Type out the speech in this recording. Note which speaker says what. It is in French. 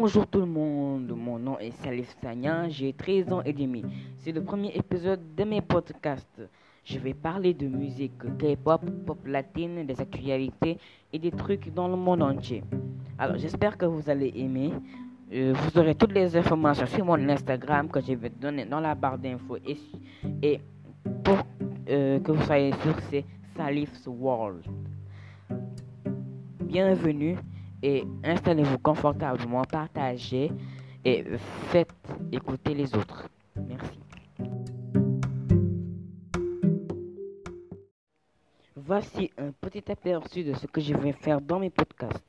Speaker 1: Bonjour tout le monde, mon nom est Salif Sagnan, j'ai 13 ans et demi. C'est le premier épisode de mes podcasts. Je vais parler de musique, K-pop, pop latine, des actualités et des trucs dans le monde entier. Alors j'espère que vous allez aimer. Euh, vous aurez toutes les informations sur mon Instagram que je vais donner dans la barre d'infos et, et pour euh, que vous soyez sûr c'est Salif's World. Bienvenue et installez-vous confortablement, partagez et faites écouter les autres. Merci. Voici un petit aperçu de ce que je vais faire dans mes podcasts.